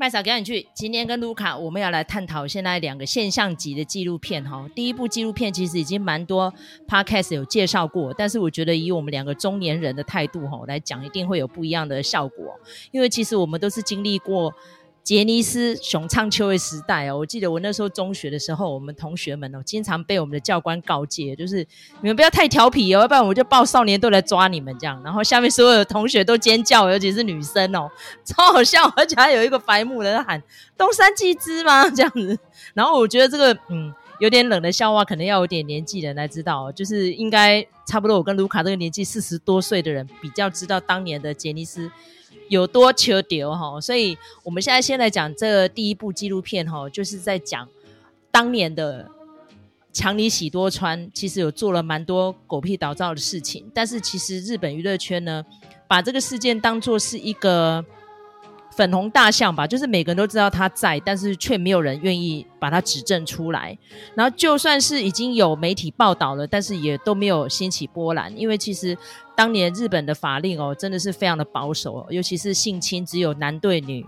麦嫂赶紧去。今天跟卢卡，我们要来探讨现在两个现象级的纪录片哈。第一部纪录片其实已经蛮多 podcast 有介绍过，但是我觉得以我们两个中年人的态度哈来讲，一定会有不一样的效果。因为其实我们都是经历过。杰尼斯熊唱秋的时代哦，我记得我那时候中学的时候，我们同学们哦，经常被我们的教官告诫，就是你们不要太调皮哦，要不然我就报少年队来抓你们这样。然后下面所有的同学都尖叫，尤其是女生哦，超好笑，而且还有一个白目人喊“东山纪之吗？”这样子。然后我觉得这个嗯有点冷的笑话，可能要有点年纪的人来知道，就是应该差不多我跟卢卡这个年纪四十多岁的人比较知道当年的杰尼斯。有多求丢哈，所以我们现在先来讲这第一部纪录片哈，就是在讲当年的强尼喜多川，其实有做了蛮多狗屁倒灶的事情，但是其实日本娱乐圈呢，把这个事件当做是一个。粉红大象吧，就是每个人都知道他在，但是却没有人愿意把他指证出来。然后就算是已经有媒体报道了，但是也都没有掀起波澜，因为其实当年日本的法令哦，真的是非常的保守，尤其是性侵只有男对女，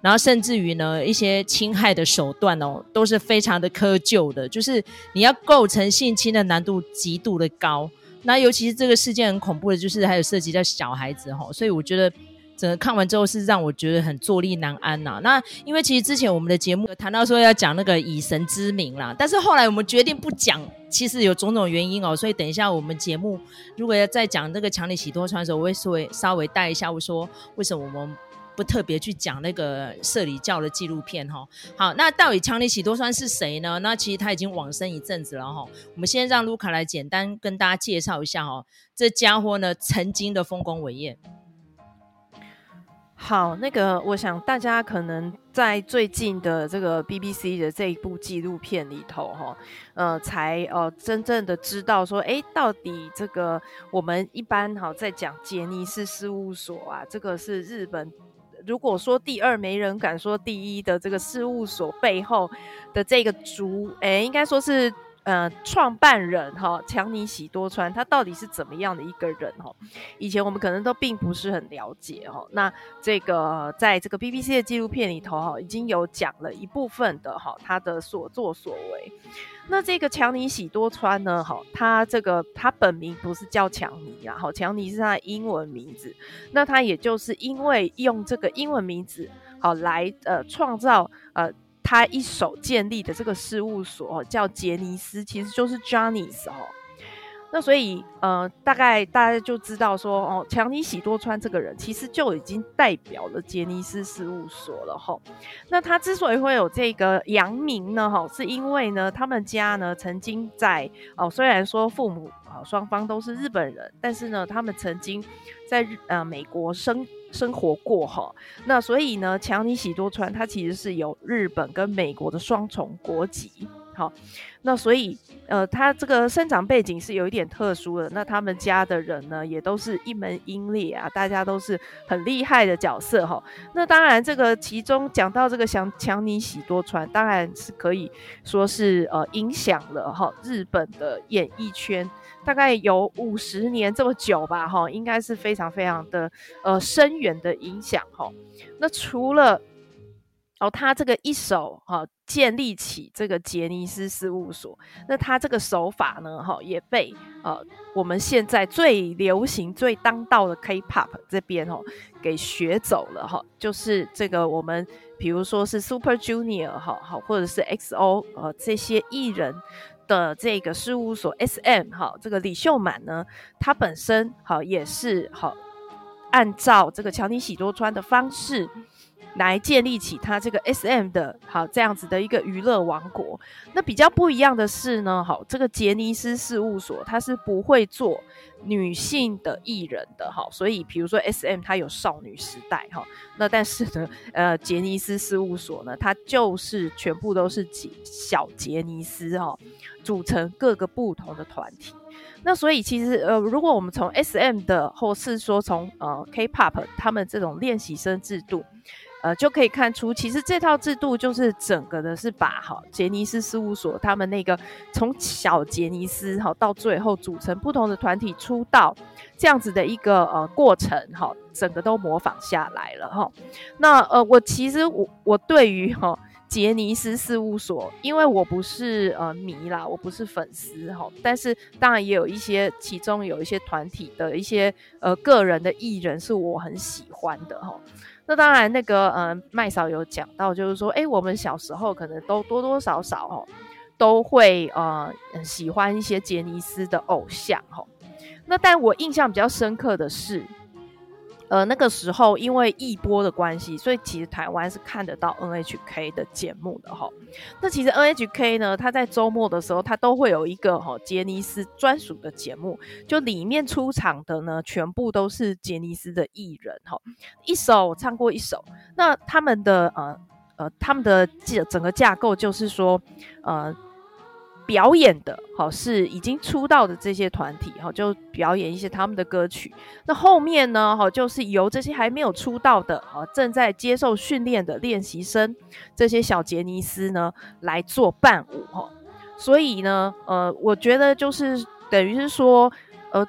然后甚至于呢一些侵害的手段哦，都是非常的苛旧的，就是你要构成性侵的难度极度的高。那尤其是这个事件很恐怖的，就是还有涉及到小孩子哈，所以我觉得。整个看完之后是让我觉得很坐立难安呐、那因为其实之前我们的节目有谈到说要讲那个以神之名啦，但是后来我们决定不讲，其实有种种原因哦。所以等一下我们节目如果要再讲那个强尼喜多川的时候，我会稍微稍微带一下，我说为什么我们不特别去讲那个摄理教的纪录片哈。好，那到底强尼喜多川是谁呢？那其实他已经往生一阵子了哈。我们先让卢卡来简单跟大家介绍一下哈，这家伙呢曾经的丰功伟业。好，那个，我想大家可能在最近的这个 BBC 的这一部纪录片里头，哈，呃，才呃真正的知道说，哎，到底这个我们一般哈在讲杰尼斯事务所啊，这个是日本如果说第二没人敢说第一的这个事务所背后的这个主，哎，应该说是。呃，创办人哈强尼喜多川，他到底是怎么样的一个人哈？以前我们可能都并不是很了解哈。那这个在这个 BBC 的纪录片里头哈，已经有讲了一部分的哈他的所作所为。那这个强尼喜多川呢，哈，他这个他本名不是叫强尼啊，哈，强尼是他的英文名字。那他也就是因为用这个英文名字好来呃创造呃。他一手建立的这个事务所叫杰尼斯，其实就是 Johnny's 哦。那所以呃，大概大家就知道说哦，强尼喜多川这个人其实就已经代表了杰尼斯事务所了哈。那他之所以会有这个洋名呢，哈，是因为呢，他们家呢曾经在哦，虽然说父母啊双方都是日本人，但是呢，他们曾经在呃美国生。生活过哈，那所以呢，强尼喜多川他其实是有日本跟美国的双重国籍，好，那所以呃，他这个生长背景是有一点特殊的。那他们家的人呢，也都是一门英烈啊，大家都是很厉害的角色哈。那当然，这个其中讲到这个强强尼喜多川，当然是可以说是呃影响了哈日本的演艺圈。大概有五十年这么久吧，哈，应该是非常非常的呃深远的影响，哈。那除了哦，他这个一手哈建立起这个杰尼斯事务所，那他这个手法呢，哈，也被呃我们现在最流行、最当道的 K-pop 这边哦给学走了，哈。就是这个我们比如说是 Super Junior 哈，好，或者是 XO 呃这些艺人。的这个事务所 SM 哈，这个李秀满呢，他本身好也是好按照这个强尼喜多川的方式来建立起他这个 SM 的好这样子的一个娱乐王国。那比较不一样的是呢，好这个杰尼斯事务所他是不会做女性的艺人的哈，所以比如说 SM 它有少女时代哈，那但是呢，呃杰尼斯事务所呢，它就是全部都是杰小杰尼斯哈。组成各个不同的团体，那所以其实呃，如果我们从 SM 的，或是说从呃 K-pop 他们这种练习生制度，呃，就可以看出，其实这套制度就是整个的是把哈杰尼斯事务所他们那个从小杰尼斯哈到最后组成不同的团体出道这样子的一个呃过程哈，整个都模仿下来了哈。那呃，我其实我我对于哈杰尼斯事务所，因为我不是呃迷啦，我不是粉丝哈，但是当然也有一些其中有一些团体的一些呃个人的艺人是我很喜欢的哈。那当然，那个嗯，麦嫂有讲到，就是说，哎，我们小时候可能都多多少少哦，都会呃喜欢一些杰尼斯的偶像哈。那但我印象比较深刻的是。呃，那个时候因为艺播的关系，所以其实台湾是看得到 NHK 的节目的哈。那其实 NHK 呢，它在周末的时候，它都会有一个哈杰尼斯专属的节目，就里面出场的呢，全部都是杰尼斯的艺人哈，一首唱过一首。那他们的呃呃，他们的整整个架构就是说，呃。表演的好是已经出道的这些团体哈，就表演一些他们的歌曲。那后面呢，哈，就是由这些还没有出道的啊，正在接受训练的练习生，这些小杰尼斯呢来做伴舞哈。所以呢，呃，我觉得就是等于是说，呃，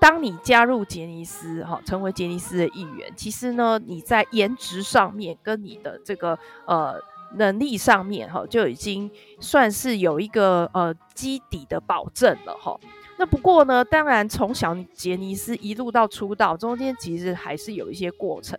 当你加入杰尼斯哈，成为杰尼斯的一员，其实呢，你在颜值上面跟你的这个呃。能力上面哈，就已经算是有一个呃基底的保证了哈。那不过呢，当然从小杰尼斯一路到出道，中间其实还是有一些过程。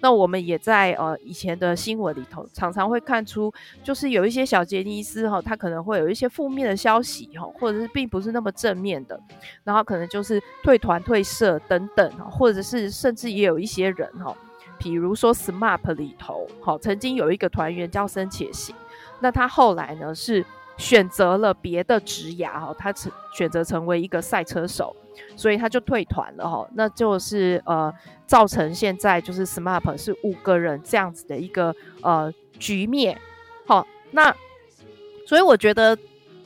那我们也在呃以前的新闻里头常常会看出，就是有一些小杰尼斯哈，他可能会有一些负面的消息哈，或者是并不是那么正面的，然后可能就是退团退社等等，或者是甚至也有一些人哈。比如说 SMAP 里头，好，曾经有一个团员叫森且行，那他后来呢是选择了别的职涯，哈，他成选择成为一个赛车手，所以他就退团了，哈，那就是呃造成现在就是 SMAP 是五个人这样子的一个呃局面，好，那所以我觉得。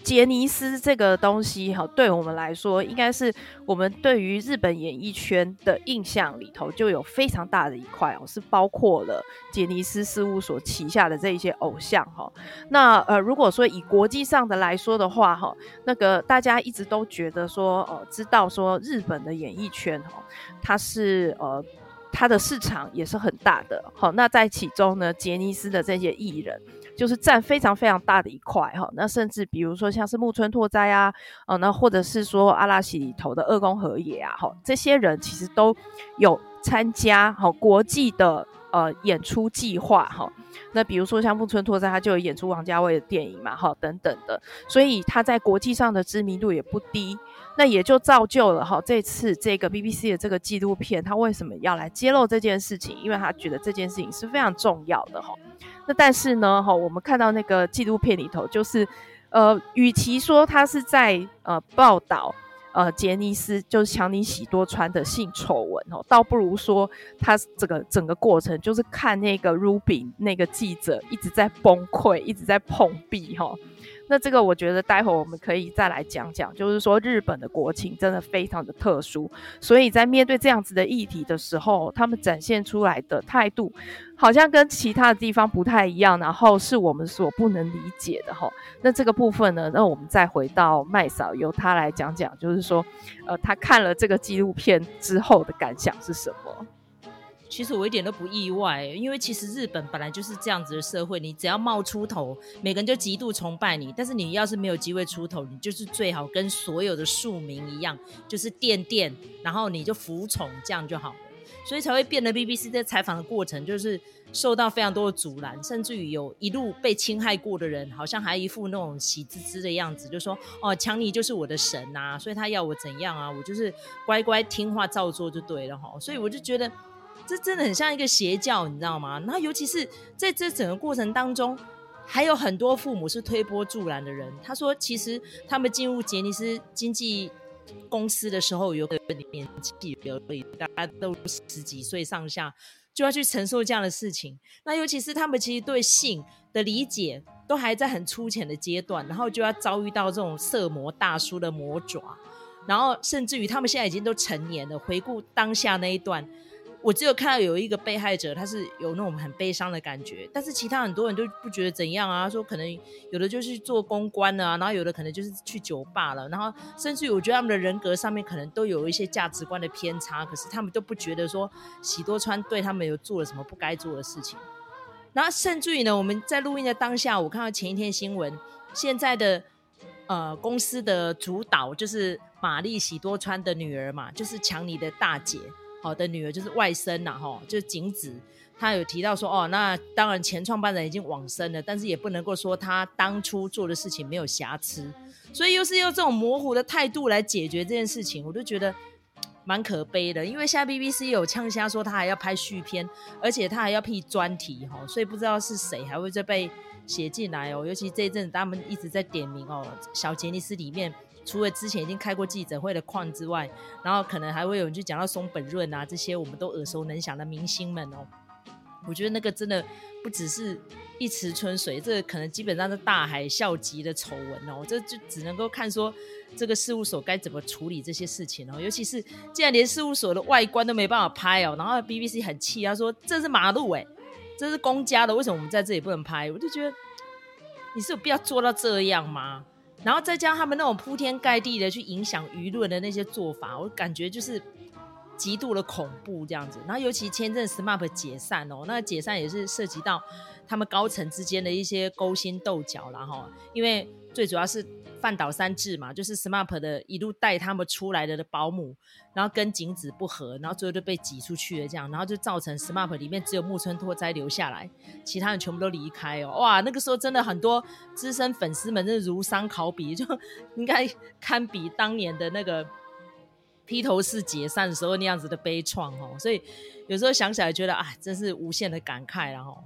杰尼斯这个东西哈，对我们来说，应该是我们对于日本演艺圈的印象里头就有非常大的一块哦，是包括了杰尼斯事务所旗下的这一些偶像哈。那呃，如果说以国际上的来说的话哈，那个大家一直都觉得说呃，知道说日本的演艺圈哈，它是呃它的市场也是很大的。好，那在其中呢，杰尼斯的这些艺人。就是占非常非常大的一块哈，那甚至比如说像是木村拓哉啊，哦，那或者是说阿拉西里头的二宫和也啊，哈，这些人其实都有参加哈国际的呃演出计划哈。那比如说像木村拓哉，他就有演出王家卫的电影嘛，哈，等等的，所以他在国际上的知名度也不低。那也就造就了哈，这次这个 BBC 的这个纪录片，他为什么要来揭露这件事情？因为他觉得这件事情是非常重要的哈。那但是呢，哈，我们看到那个纪录片里头，就是，呃，与其说他是在呃报道呃杰尼斯就是强尼喜多川的性丑闻哦，倒不如说他这个整个过程就是看那个 Ruby 那个记者一直在崩溃，一直在碰壁哈。那这个我觉得待会我们可以再来讲讲，就是说日本的国情真的非常的特殊，所以在面对这样子的议题的时候，他们展现出来的态度好像跟其他的地方不太一样，然后是我们所不能理解的哈。那这个部分呢，那我们再回到麦嫂，由他来讲讲，就是说，呃，他看了这个纪录片之后的感想是什么？其实我一点都不意外，因为其实日本本来就是这样子的社会，你只要冒出头，每个人就极度崇拜你。但是你要是没有机会出头，你就是最好跟所有的庶民一样，就是垫垫，然后你就服从，这样就好了。所以才会变得 BBC 在采访的过程，就是受到非常多的阻拦，甚至于有一路被侵害过的人，好像还一副那种喜滋滋的样子，就说哦，强尼就是我的神呐、啊，所以他要我怎样啊，我就是乖乖听话照做就对了哈。所以我就觉得。这真的很像一个邪教，你知道吗？然后尤其是在这整个过程当中，还有很多父母是推波助澜的人。他说，其实他们进入杰尼斯经纪公司的时候，有个年纪而已，大家都十几岁上下，就要去承受这样的事情。那尤其是他们其实对性的理解都还在很粗浅的阶段，然后就要遭遇到这种色魔大叔的魔爪，然后甚至于他们现在已经都成年了，回顾当下那一段。我只有看到有一个被害者，他是有那种很悲伤的感觉，但是其他很多人都不觉得怎样啊，说可能有的就是做公关了啊，然后有的可能就是去酒吧了，然后甚至于我觉得他们的人格上面可能都有一些价值观的偏差，可是他们都不觉得说喜多川对他们有做了什么不该做的事情。然后甚至于呢，我们在录音的当下，我看到前一天新闻，现在的呃公司的主导就是玛丽喜多川的女儿嘛，就是强尼的大姐。好的女儿就是外甥呐，哈，就是景子，她有提到说，哦，那当然前创办人已经往生了，但是也不能够说他当初做的事情没有瑕疵，所以又是用这种模糊的态度来解决这件事情，我就觉得蛮可悲的。因为现在 BBC 有呛虾说他还要拍续篇，而且他还要辟专题，哈，所以不知道是谁还会再被写进来哦。尤其这一阵子他们一直在点名哦，小杰尼斯里面。除了之前已经开过记者会的矿之外，然后可能还会有人去讲到松本润啊，这些我们都耳熟能详的明星们哦。我觉得那个真的不只是一池春水，这个可能基本上是大海啸级的丑闻哦。这就只能够看说这个事务所该怎么处理这些事情哦。尤其是既然连事务所的外观都没办法拍哦，然后 BBC 很气，他说这是马路哎，这是公家的，为什么我们在这里不能拍？我就觉得你是有必要做到这样吗？然后再加上他们那种铺天盖地的去影响舆论的那些做法，我感觉就是极度的恐怖这样子。然后尤其签证 SMAP 解散哦，那解散也是涉及到他们高层之间的一些勾心斗角啦哈，因为最主要是。饭岛三治嘛，就是 SMAP 的一路带他们出来的的保姆，然后跟景子不合，然后最后就被挤出去了，这样，然后就造成 SMAP 里面只有木村拓哉留下来，其他人全部都离开哦，哇，那个时候真的很多资深粉丝们真的如丧考妣，就应该堪比当年的那个披头士解散的时候那样子的悲怆哦，所以有时候想起来觉得啊，真是无限的感慨然后。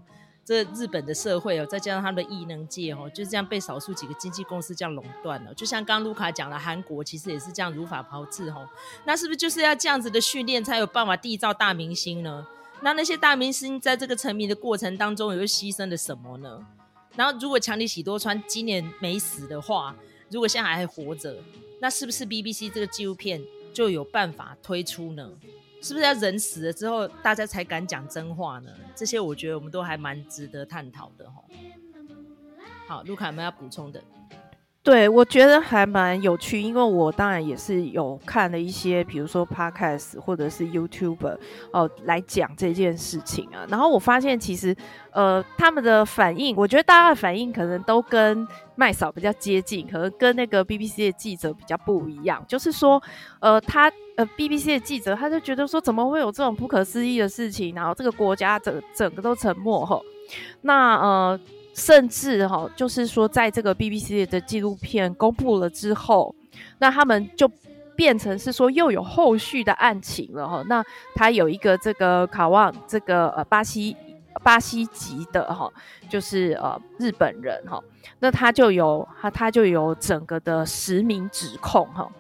这日本的社会哦，再加上他们的艺能界哦，就这样被少数几个经纪公司这样垄断了。就像刚卢卡讲了，韩国其实也是这样如法炮制哦。那是不是就是要这样子的训练，才有办法缔造大明星呢？那那些大明星在这个成名的过程当中，又牺牲了什么呢？然后如果强尼喜多川今年没死的话，如果现在还活着，那是不是 BBC 这个纪录片就有办法推出呢？是不是要人死了之后，大家才敢讲真话呢？这些我觉得我们都还蛮值得探讨的哈。好，卢卡有没有要补充的？对，我觉得还蛮有趣，因为我当然也是有看了一些，比如说 Podcast 或者是 YouTuber 哦、呃，来讲这件事情啊。然后我发现其实呃他们的反应，我觉得大家的反应可能都跟麦嫂比较接近，可能跟那个 BBC 的记者比较不一样。就是说呃他呃 BBC 的记者他就觉得说怎么会有这种不可思议的事情，然后这个国家整整个都沉默后，那呃。甚至哈，就是说，在这个 BBC 的纪录片公布了之后，那他们就变成是说又有后续的案情了哈。那他有一个这个卡旺，这个呃巴西巴西籍的哈，就是呃日本人哈，那他就有他他就有整个的实名指控哈。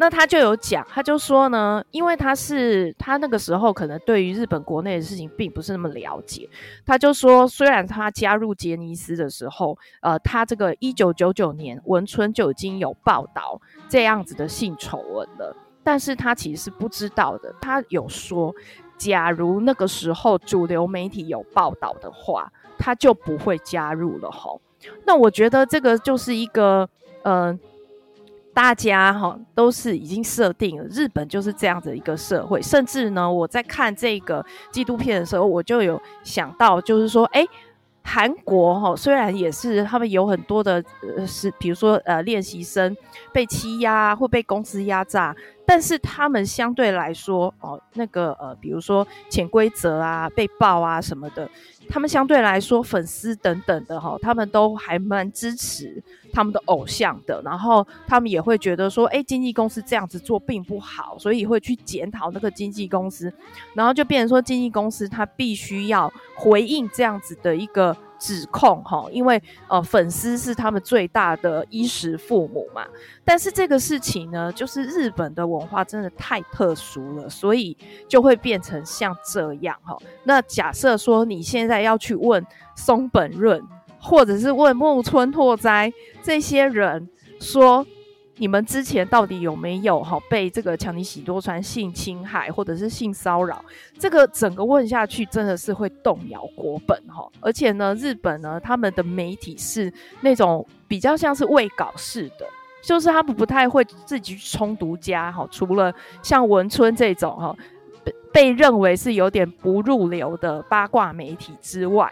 那他就有讲，他就说呢，因为他是他那个时候可能对于日本国内的事情并不是那么了解，他就说，虽然他加入杰尼斯的时候，呃，他这个一九九九年文春就已经有报道这样子的性丑闻了，但是他其实是不知道的。他有说，假如那个时候主流媒体有报道的话，他就不会加入了吼。那我觉得这个就是一个，嗯、大家哈都是已经设定了，日本就是这样的一个社会。甚至呢，我在看这个纪录片的时候，我就有想到，就是说，哎，韩国哈虽然也是他们有很多的呃是，比如说呃练习生被欺压或被公司压榨，但是他们相对来说哦，那个呃比如说潜规则啊、被爆啊什么的。他们相对来说，粉丝等等的哈，他们都还蛮支持他们的偶像的。然后他们也会觉得说，哎，经纪公司这样子做并不好，所以会去检讨那个经纪公司。然后就变成说，经纪公司他必须要回应这样子的一个。指控哈，因为呃粉丝是他们最大的衣食父母嘛。但是这个事情呢，就是日本的文化真的太特殊了，所以就会变成像这样哈。那假设说你现在要去问松本润，或者是问木村拓哉这些人说，你们之前到底有没有哈被这个强尼喜多川性侵害或者是性骚扰？这个整个问下去真的是会动摇国本哈。而且呢，日本呢，他们的媒体是那种比较像是未稿式的，就是他们不太会自己去冲独家哈。除了像文春这种哈被被认为是有点不入流的八卦媒体之外，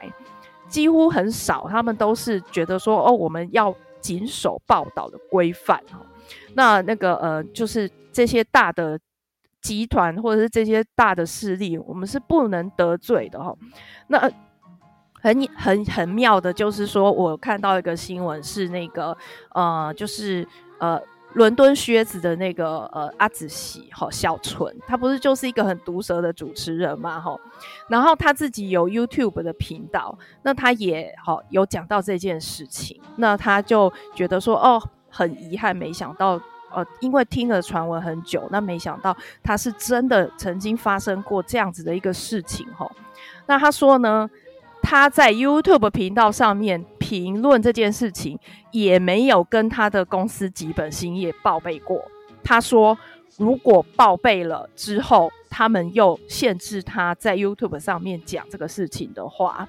几乎很少，他们都是觉得说哦，我们要谨守报道的规范哈。那那个呃，就是这些大的集团或者是这些大的势力，我们是不能得罪的哈。那很很很妙的，就是说我看到一个新闻是那个呃，就是呃，伦敦靴子的那个呃阿紫喜哈小纯，他不是就是一个很毒舌的主持人嘛哈。然后他自己有 YouTube 的频道，那他也好有讲到这件事情，那他就觉得说哦。很遗憾，没想到，呃，因为听了传闻很久，那没想到他是真的曾经发生过这样子的一个事情吼。那他说呢，他在 YouTube 频道上面评论这件事情，也没有跟他的公司吉本兴业报备过。他说，如果报备了之后，他们又限制他在 YouTube 上面讲这个事情的话，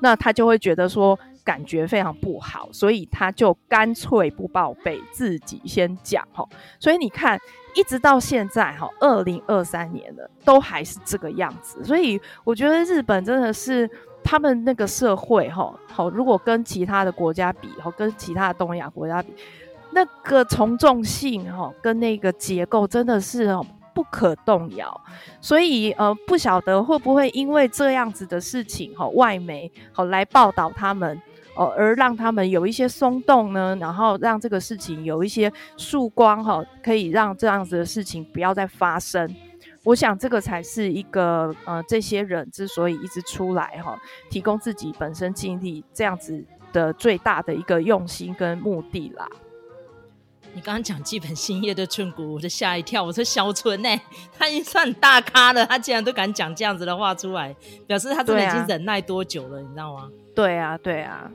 那他就会觉得说。感觉非常不好，所以他就干脆不报备，自己先讲哈。所以你看，一直到现在哈，二零二三年了，都还是这个样子。所以我觉得日本真的是他们那个社会哈，好，如果跟其他的国家比哈，跟其他的东亚国家比，那个从众性哈，跟那个结构真的是不可动摇，所以呃，不晓得会不会因为这样子的事情哈，外媒好来报道他们。哦，而让他们有一些松动呢，然后让这个事情有一些曙光哈，可以让这样子的事情不要再发生。我想这个才是一个呃，这些人之所以一直出来哈，提供自己本身经历这样子的最大的一个用心跟目的啦。你刚刚讲基本兴业的村谷，我就吓一跳。我说小村呢、欸，他已经算很大咖了，他竟然都敢讲这样子的话出来，表示他真的已经忍耐多久了，啊、你知道吗？对啊，对啊。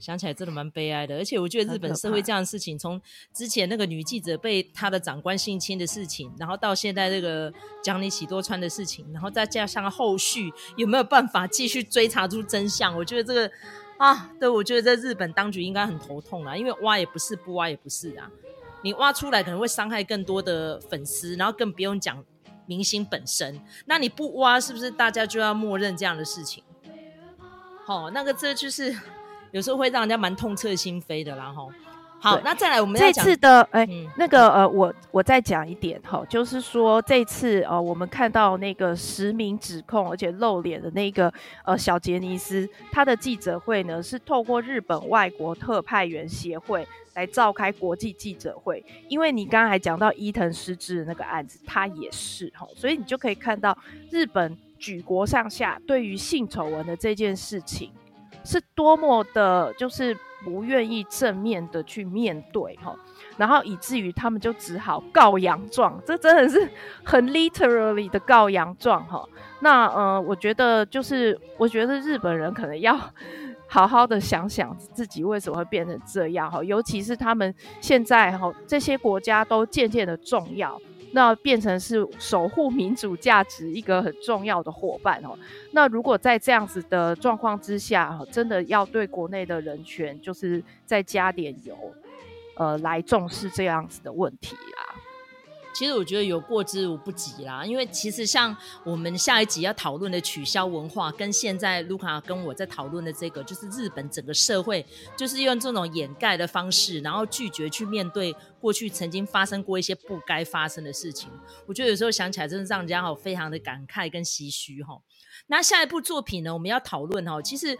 想起来真的蛮悲哀的，而且我觉得日本社会这样的事情，从之前那个女记者被她的长官性侵的事情，然后到现在这个讲你喜多川的事情，然后再加上后续有没有办法继续追查出真相？我觉得这个啊，对，我觉得在日本当局应该很头痛啊，因为挖也不是，不挖也不是啊，你挖出来可能会伤害更多的粉丝，然后更不用讲明星本身，那你不挖是不是大家就要默认这样的事情？好，那个这就是。有时候会让人家蛮痛彻心扉的，然后好，那再来我们这次的哎，欸嗯、那个呃，我我再讲一点哈，就是说这次呃，我们看到那个实名指控而且露脸的那个呃小杰尼斯，他的记者会呢是透过日本外国特派员协会来召开国际记者会，因为你刚刚还讲到伊藤诗织的那个案子，他也是哈，所以你就可以看到日本举国上下对于性丑闻的这件事情。是多么的，就是不愿意正面的去面对哈，然后以至于他们就只好告洋状，这真的是很 literally 的告洋状哈。那呃，我觉得就是，我觉得日本人可能要好好的想想自己为什么会变成这样哈，尤其是他们现在哈，这些国家都渐渐的重要。那变成是守护民主价值一个很重要的伙伴哦。那如果在这样子的状况之下，真的要对国内的人权，就是再加点油，呃，来重视这样子的问题啦。其实我觉得有过之无不及啦，因为其实像我们下一集要讨论的取消文化，跟现在卢卡跟我在讨论的这个，就是日本整个社会就是用这种掩盖的方式，然后拒绝去面对过去曾经发生过一些不该发生的事情。我觉得有时候想起来，真的让人家好非常的感慨跟唏嘘哈。那下一部作品呢，我们要讨论哈，其实。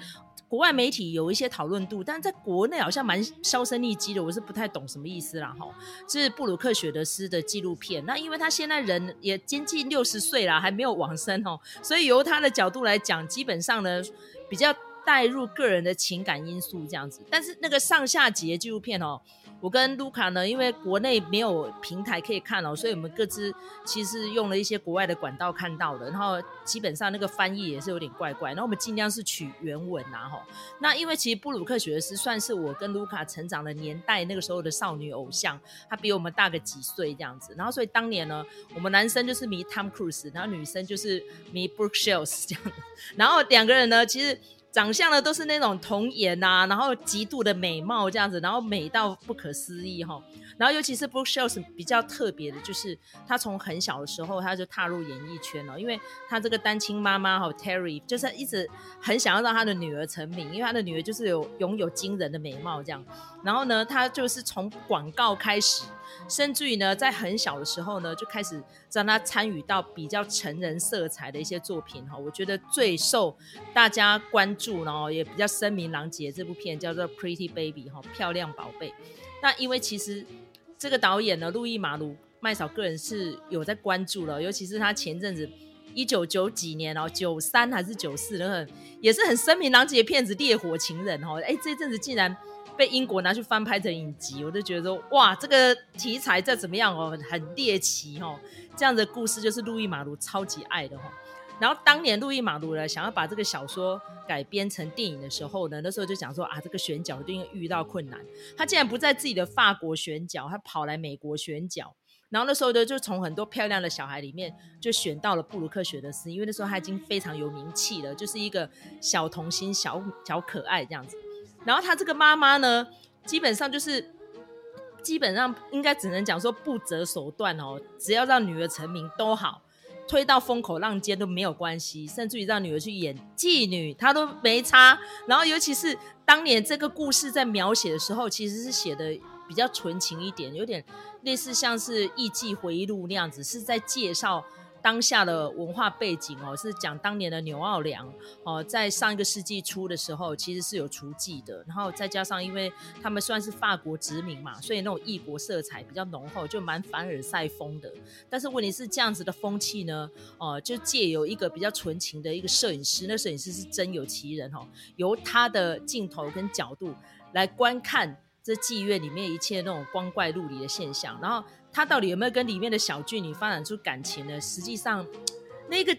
国外媒体有一些讨论度，但在国内好像蛮销声匿迹的，我是不太懂什么意思啦哈。是布鲁克雪德斯的纪录片，那因为他现在人也接近六十岁了，还没有往生哦，所以由他的角度来讲，基本上呢比较。带入个人的情感因素这样子。但是那个上下集的纪录片哦。我跟卢卡呢，因为国内没有平台可以看哦，所以我们各自其实用了一些国外的管道看到的，然后基本上那个翻译也是有点怪怪，然后我们尽量是取原文呐吼。那因为其实布鲁克雪斯算是我跟卢卡成长的年代那个时候的少女偶像，她比我们大个几岁这样子，然后所以当年呢，我们男生就是迷 Tom Cruise，然后女生就是迷 Brooke Shields 这样，然后两个人呢其实。长相呢都是那种童颜呐，然后极度的美貌这样子，然后美到不可思议哈。然后尤其是 Brooke Shields 比较特别的，就是他从很小的时候他就踏入演艺圈了，因为他这个单亲妈妈哈 Terry 就是一直很想要让他的女儿成名，因为他的女儿就是有拥有惊人的美貌这样。然后呢，他就是从广告开始。甚至于呢，在很小的时候呢，就开始让他参与到比较成人色彩的一些作品哈。我觉得最受大家关注，然后也比较声名狼藉这部片叫做《Pretty Baby》哈，漂亮宝贝。那因为其实这个导演呢，路易马卢麦嫂个人是有在关注了，尤其是他前阵子一九九几年哦，九三还是九四，那个也是很声名狼藉的片子《烈火情人》哈。哎，这阵子竟然。被英国拿去翻拍成影集，我就觉得说，哇，这个题材再怎么样哦，很猎奇哦，这样的故事就是路易马卢超级爱的哈。然后当年路易马卢呢，想要把这个小说改编成电影的时候呢，那时候就讲说啊，这个选角一定遇到困难。他竟然不在自己的法国选角，他跑来美国选角。然后那时候呢，就从很多漂亮的小孩里面就选到了布鲁克雪德斯，因为那时候他已经非常有名气了，就是一个小童星、小小可爱这样子。然后他这个妈妈呢，基本上就是，基本上应该只能讲说不择手段哦，只要让女儿成名都好，推到风口浪尖都没有关系，甚至于让女儿去演妓女，她都没差。然后尤其是当年这个故事在描写的时候，其实是写的比较纯情一点，有点类似像是艺妓回忆录那样子，是在介绍。当下的文化背景哦，是讲当年的纽奥良哦，在上一个世纪初的时候，其实是有雏妓的。然后再加上，因为他们算是法国殖民嘛，所以那种异国色彩比较浓厚，就蛮凡尔赛风的。但是问题是，这样子的风气呢，哦，就借由一个比较纯情的一个摄影师，那摄影师是真有其人哦，由他的镜头跟角度来观看这妓院里面一切那种光怪陆离的现象，然后。他到底有没有跟里面的小妓女发展出感情呢？实际上，那个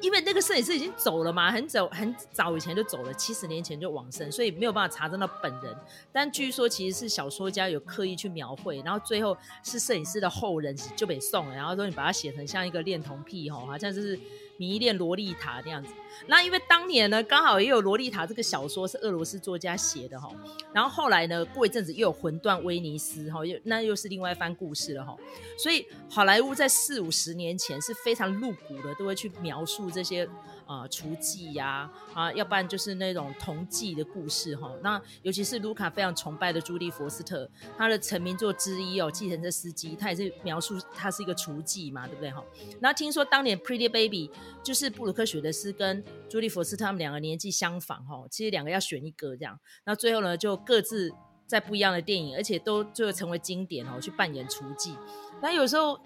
因为那个摄影师已经走了嘛，很早很早以前就走了，七十年前就往生，所以没有办法查证到本人。但据说其实是小说家有刻意去描绘，然后最后是摄影师的后人就被送了，然后说你把它写成像一个恋童癖吼，好像就是。迷恋洛丽塔这样子，那因为当年呢，刚好也有洛丽塔这个小说是俄罗斯作家写的哈，然后后来呢，过一阵子又有魂断威尼斯哈，又那又是另外一番故事了哈，所以好莱坞在四五十年前是非常露骨的，都会去描述这些。啊，雏妓呀，啊，要不然就是那种童妓的故事哈。那尤其是卢卡非常崇拜的朱莉佛斯特，他的成名作之一哦，《计程车司机》，他也是描述他是一个厨妓嘛，对不对哈？那听说当年《Pretty Baby》就是布鲁克雪德斯跟朱莉佛斯特他们两个年纪相仿哈，其实两个要选一个这样，那最后呢就各自在不一样的电影，而且都最后成为经典哦，去扮演厨妓。那有时候。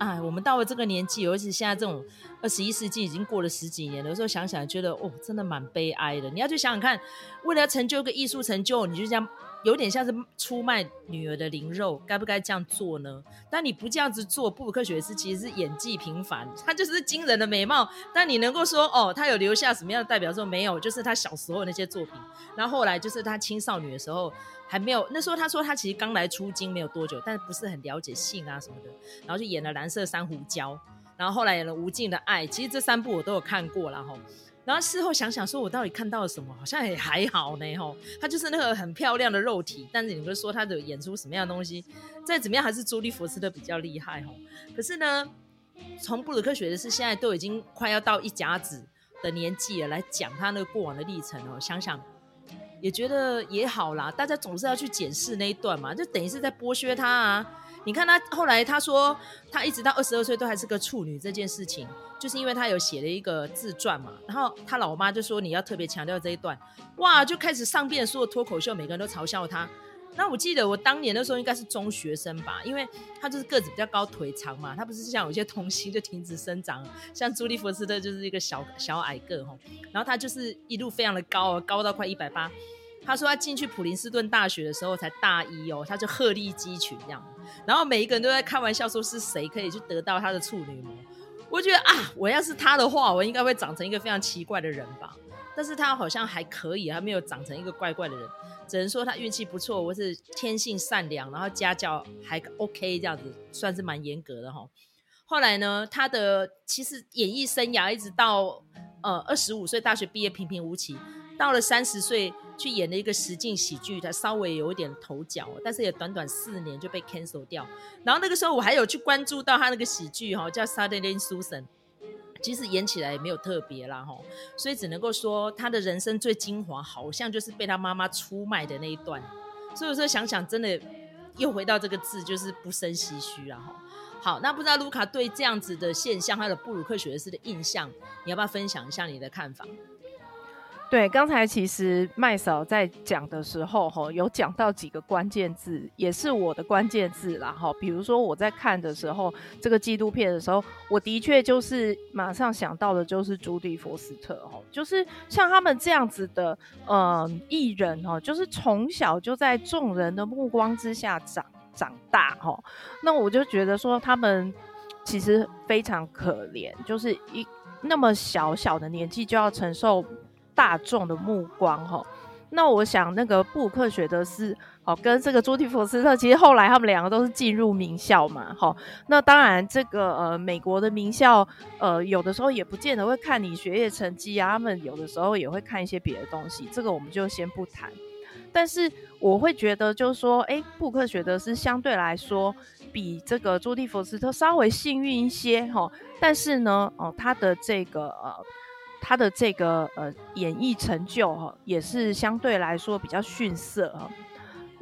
哎，我们到了这个年纪，尤其是现在这种二十一世纪已经过了十几年，有时候想想觉得哦，真的蛮悲哀的。你要去想想看，为了要成就一个艺术成就，你就这样有点像是出卖女儿的灵肉，该不该这样做呢？但你不这样子做，布鲁克雪斯其实是演技平凡，他就是惊人的美貌。但你能够说哦，他有留下什么样的代表作没有？就是他小时候那些作品，然后后来就是他青少女的时候。还没有那时候，他说他其实刚来出京没有多久，但是不是很了解性啊什么的，然后就演了《蓝色珊瑚礁》，然后后来演了《无尽的爱》，其实这三部我都有看过了哈。然后事后想想说，我到底看到了什么？好像也还好呢哈。他就是那个很漂亮的肉体，但是你会说他的演出什么样的东西？再怎么样还是朱莉佛斯特比较厉害哈。可是呢，从布鲁克学的是现在都已经快要到一甲子的年纪了，来讲他那个过往的历程哦，想想。也觉得也好啦，大家总是要去检视那一段嘛，就等于是在剥削他啊。你看他后来他说他一直到二十二岁都还是个处女这件事情，就是因为他有写了一个自传嘛。然后他老妈就说你要特别强调这一段，哇，就开始上遍所有脱口秀，每个人都嘲笑他。那我记得我当年的时候应该是中学生吧，因为他就是个子比较高，腿长嘛，他不是像有些童星就停止生长，像朱莉佛斯特就是一个小小矮个哈，然后他就是一路非常的高，高到快一百八。他说他进去普林斯顿大学的时候才大一哦，他就鹤立鸡群这样，然后每一个人都在开玩笑说是谁可以去得到他的处女膜。我觉得啊，我要是他的话，我应该会长成一个非常奇怪的人吧。但是他好像还可以，还没有长成一个怪怪的人，只能说他运气不错，或是天性善良，然后家教还 OK 这样子，算是蛮严格的哈。后来呢，他的其实演艺生涯一直到呃二十五岁大学毕业平平无奇，到了三十岁去演了一个实境喜剧，他稍微有一点头角，但是也短短四年就被 cancel 掉。然后那个时候我还有去关注到他那个喜剧哈，叫 Suddenly Susan。其实演起来也没有特别啦，吼，所以只能够说他的人生最精华，好像就是被他妈妈出卖的那一段。所以说想想，真的又回到这个字，就是不胜唏嘘啦，吼。好，那不知道卢卡对这样子的现象，他的布鲁克学士的印象，你要不要分享一下你的看法？对，刚才其实麦嫂在讲的时候，哈，有讲到几个关键字，也是我的关键字啦，哈。比如说我在看的时候，这个纪录片的时候，我的确就是马上想到的，就是朱迪佛斯特，哈，就是像他们这样子的，呃，艺人，哈，就是从小就在众人的目光之下长长大，哈。那我就觉得说，他们其实非常可怜，就是一那么小小的年纪就要承受。大众的目光哈，那我想那个布克雪德斯哦，跟这个朱蒂佛斯特，其实后来他们两个都是进入名校嘛，哈。那当然，这个呃美国的名校，呃有的时候也不见得会看你学业成绩啊，他们有的时候也会看一些别的东西，这个我们就先不谈。但是我会觉得，就是说，哎，布克雪德斯相对来说比这个朱蒂佛斯特稍微幸运一些哈，但是呢，哦他的这个呃。他的这个呃演艺成就哈，也是相对来说比较逊色哈。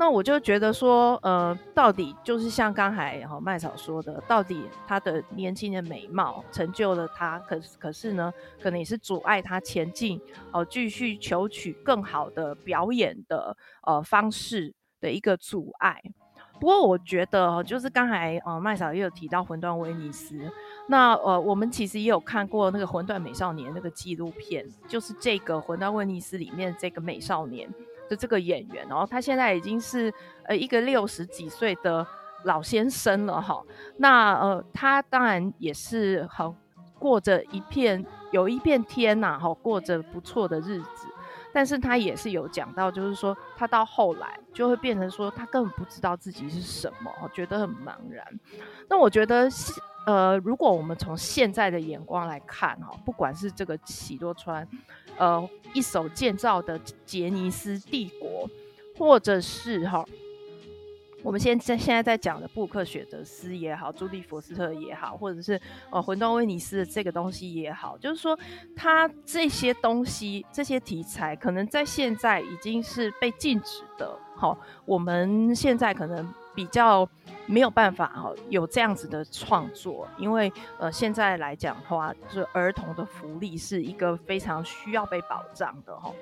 那我就觉得说，呃，到底就是像刚才哈麦嫂说的，到底他的年轻的美貌成就了他，可可是呢，可能也是阻碍他前进哦，继续求取更好的表演的呃方式的一个阻碍。不过我觉得，就是刚才呃麦嫂也有提到《魂断威尼斯》，那呃我们其实也有看过那个《魂断美少年》那个纪录片，就是这个《魂断威尼斯》里面这个美少年的这个演员，然后他现在已经是呃一个六十几岁的老先生了哈。那呃他当然也是很过着一片有一片天呐，哈过着不错的日子。但是他也是有讲到，就是说他到后来就会变成说他根本不知道自己是什么，觉得很茫然。那我觉得，呃，如果我们从现在的眼光来看，哈，不管是这个喜多川，呃，一手建造的杰尼斯帝国，或者是哈。我们现在现在在讲的布克雪德斯也好，朱利佛斯特也好，或者是呃魂断威尼斯的这个东西也好，就是说，它这些东西这些题材可能在现在已经是被禁止的。好，我们现在可能比较没有办法哈有这样子的创作，因为呃现在来讲的话，就是儿童的福利是一个非常需要被保障的哈。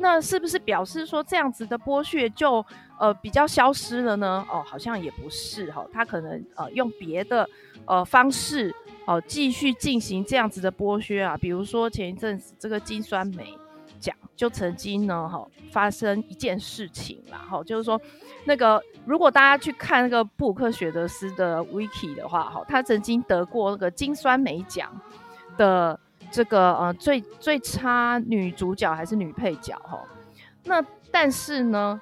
那是不是表示说这样子的剥削就呃比较消失了呢？哦，好像也不是哈，他可能呃用别的呃方式哦继续进行这样子的剥削啊，比如说前一阵子这个金酸梅奖就曾经呢哈发生一件事情啦哈，就是说那个如果大家去看那个布鲁克雪德斯的 wiki 的话哈，他曾经得过那个金酸梅奖的。这个呃最最差女主角还是女配角哈，那但是呢，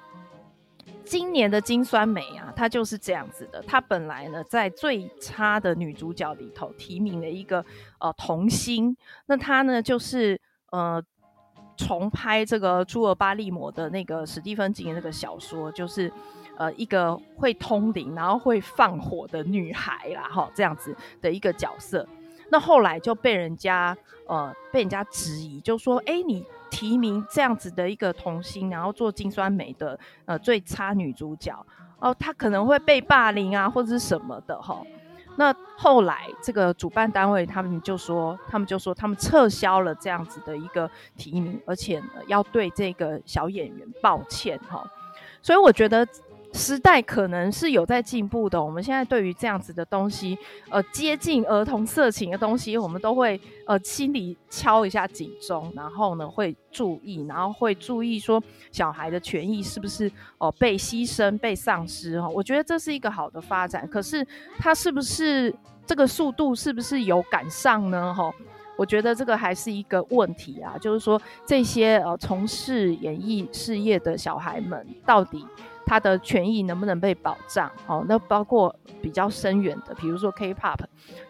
今年的金酸梅啊，她就是这样子的。她本来呢在最差的女主角里头提名了一个呃童星，那她呢就是呃重拍这个朱尔巴利摩的那个史蒂芬金的那个小说，就是呃一个会通灵然后会放火的女孩啦哈，这样子的一个角色。那后来就被人家呃被人家质疑，就说：哎，你提名这样子的一个童星，然后做金酸梅的呃最差女主角哦，她可能会被霸凌啊，或者是什么的哈。那后来这个主办单位他们就说，他们就说他们撤销了这样子的一个提名，而且呢要对这个小演员抱歉哈。所以我觉得时代可能是有在进步的。我们现在对于这样子的东西，呃，接近儿童色情的东西，我们都会呃心里敲一下警钟，然后呢会注意，然后会注意说小孩的权益是不是哦、被牺牲、被丧失哈。我觉得这是一个好的发展，可是它是不是这个速度是不是有赶上呢？哈，我觉得这个还是一个问题啊，就是说这些呃从事演艺事业的小孩们到底。他的权益能不能被保障？哦，那包括比较深远的，比如说 K-pop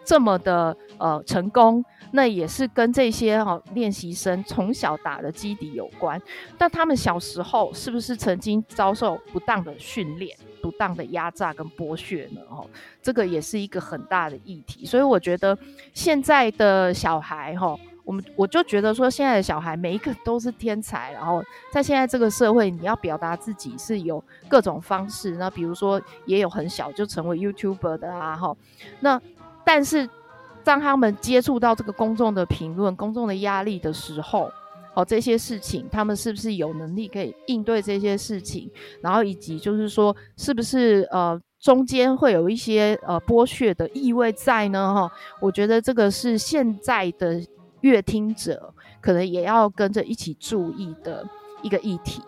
这么的呃成功，那也是跟这些哈、哦、练习生从小打的基底有关。但他们小时候是不是曾经遭受不当的训练、不当的压榨跟剥削呢？哦，这个也是一个很大的议题。所以我觉得现在的小孩哈。我们我就觉得说，现在的小孩每一个都是天才，然后在现在这个社会，你要表达自己是有各种方式。那比如说，也有很小就成为 YouTuber 的啊，哈。那但是当他们接触到这个公众的评论、公众的压力的时候，哦，这些事情他们是不是有能力可以应对这些事情？然后以及就是说，是不是呃中间会有一些呃剥削的意味在呢？哈，我觉得这个是现在的。阅听者可能也要跟着一起注意的一个议题。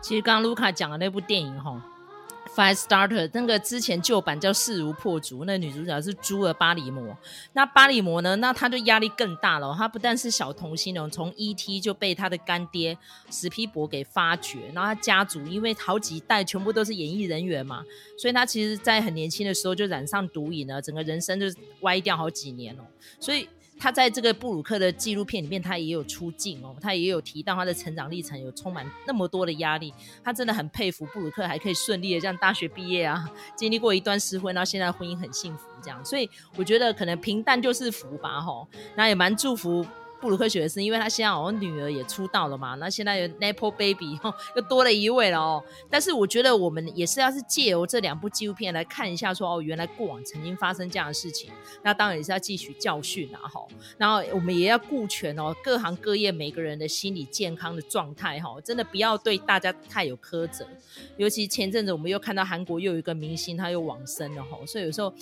其实刚刚卢卡讲的那部电影哈，《Firestarter》那个之前旧版叫《势如破竹》，那女主角是茱儿·巴里摩。那巴里摩呢？那她就压力更大了。她不但是小童星哦，从 E.T. 就被她的干爹史皮博给发掘，然后她家族因为好几代全部都是演艺人员嘛，所以她其实在很年轻的时候就染上毒瘾了，整个人生就歪掉好几年哦，所以。他在这个布鲁克的纪录片里面，他也有出镜哦，他也有提到他的成长历程，有充满那么多的压力，他真的很佩服布鲁克还可以顺利的这样大学毕业啊，经历过一段失婚，然后现在婚姻很幸福这样，所以我觉得可能平淡就是福吧吼，那也蛮祝福。布鲁克雪是因为他现在好像女儿也出道了嘛，那现在有 Nepo Baby 又多了一位了哦。但是我觉得我们也是要是借由这两部纪录片来看一下说，哦，原来过往曾经发生这样的事情，那当然也是要汲取教训啊哈。然后我们也要顾全哦，各行各业每个人的心理健康的状态哈，真的不要对大家太有苛责。尤其前阵子我们又看到韩国又有一个明星他又往生了哈，所以有时候。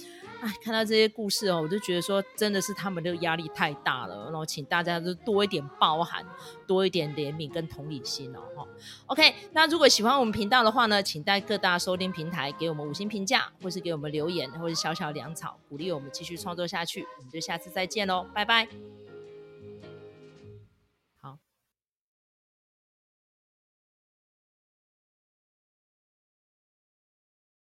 哎，看到这些故事哦，我就觉得说，真的是他们的压力太大了。然后，请大家都多一点包涵，多一点怜悯跟同理心哦。哈，OK，那如果喜欢我们频道的话呢，请在各大收听平台给我们五星评价，或是给我们留言，或是小小粮草，鼓励我们继续创作下去。我们就下次再见喽，拜拜。